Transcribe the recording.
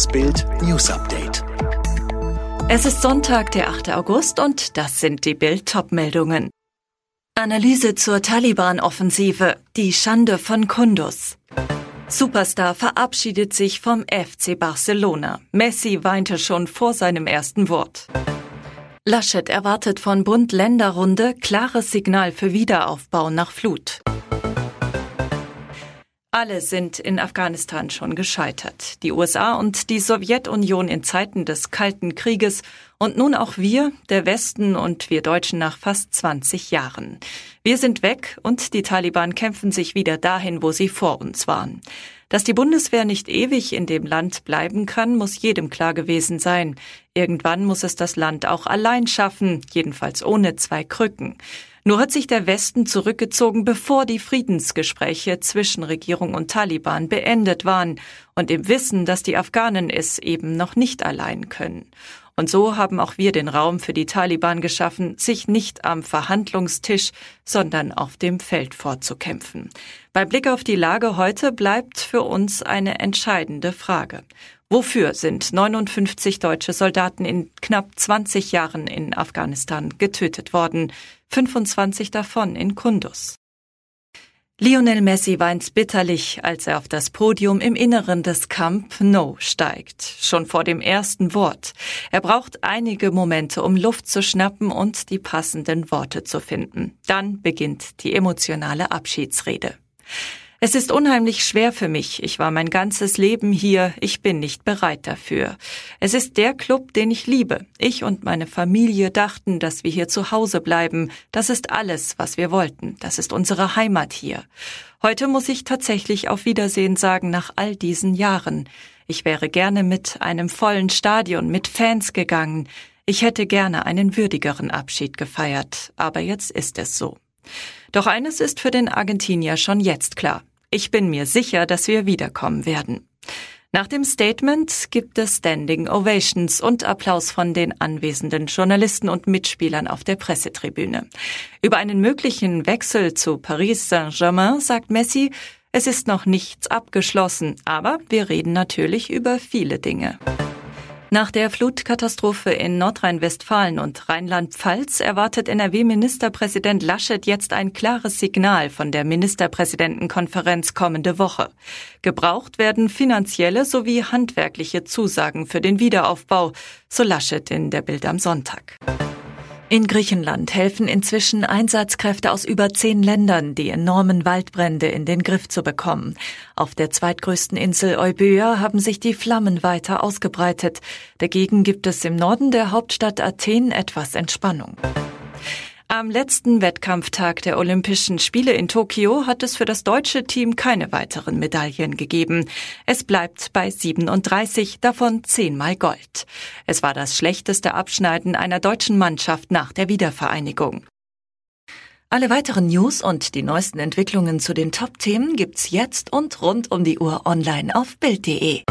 Das Bild News Update. Es ist Sonntag, der 8. August und das sind die Bild Topmeldungen. Analyse zur Taliban-Offensive. Die Schande von Kundus. Superstar verabschiedet sich vom FC Barcelona. Messi weinte schon vor seinem ersten Wort. Laschet erwartet von Bund-Länder-Runde klares Signal für Wiederaufbau nach Flut. Alle sind in Afghanistan schon gescheitert. Die USA und die Sowjetunion in Zeiten des Kalten Krieges und nun auch wir, der Westen und wir Deutschen nach fast 20 Jahren. Wir sind weg und die Taliban kämpfen sich wieder dahin, wo sie vor uns waren. Dass die Bundeswehr nicht ewig in dem Land bleiben kann, muss jedem klar gewesen sein. Irgendwann muss es das Land auch allein schaffen, jedenfalls ohne zwei Krücken. Nur hat sich der Westen zurückgezogen, bevor die Friedensgespräche zwischen Regierung und Taliban beendet waren und im Wissen, dass die Afghanen es eben noch nicht allein können. Und so haben auch wir den Raum für die Taliban geschaffen, sich nicht am Verhandlungstisch, sondern auf dem Feld vorzukämpfen. Bei Blick auf die Lage heute bleibt für uns eine entscheidende Frage. Wofür sind 59 deutsche Soldaten in knapp 20 Jahren in Afghanistan getötet worden? 25 davon in Kundus. Lionel Messi weint bitterlich, als er auf das Podium im Inneren des Camp Nou steigt. Schon vor dem ersten Wort. Er braucht einige Momente, um Luft zu schnappen und die passenden Worte zu finden. Dann beginnt die emotionale Abschiedsrede. Es ist unheimlich schwer für mich. Ich war mein ganzes Leben hier. Ich bin nicht bereit dafür. Es ist der Club, den ich liebe. Ich und meine Familie dachten, dass wir hier zu Hause bleiben. Das ist alles, was wir wollten. Das ist unsere Heimat hier. Heute muss ich tatsächlich auf Wiedersehen sagen nach all diesen Jahren. Ich wäre gerne mit einem vollen Stadion mit Fans gegangen. Ich hätte gerne einen würdigeren Abschied gefeiert. Aber jetzt ist es so. Doch eines ist für den Argentinier schon jetzt klar. Ich bin mir sicher, dass wir wiederkommen werden. Nach dem Statement gibt es Standing Ovations und Applaus von den anwesenden Journalisten und Mitspielern auf der Pressetribüne. Über einen möglichen Wechsel zu Paris Saint-Germain sagt Messi, es ist noch nichts abgeschlossen, aber wir reden natürlich über viele Dinge. Nach der Flutkatastrophe in Nordrhein-Westfalen und Rheinland-Pfalz erwartet NRW-Ministerpräsident Laschet jetzt ein klares Signal von der Ministerpräsidentenkonferenz kommende Woche. Gebraucht werden finanzielle sowie handwerkliche Zusagen für den Wiederaufbau, so Laschet in der Bild am Sonntag. In Griechenland helfen inzwischen Einsatzkräfte aus über zehn Ländern, die enormen Waldbrände in den Griff zu bekommen. Auf der zweitgrößten Insel Euböa haben sich die Flammen weiter ausgebreitet. Dagegen gibt es im Norden der Hauptstadt Athen etwas Entspannung. Am letzten Wettkampftag der Olympischen Spiele in Tokio hat es für das deutsche Team keine weiteren Medaillen gegeben. Es bleibt bei 37, davon zehnmal Gold. Es war das schlechteste Abschneiden einer deutschen Mannschaft nach der Wiedervereinigung. Alle weiteren News und die neuesten Entwicklungen zu den Top-Themen gibt's jetzt und rund um die Uhr online auf Bild.de.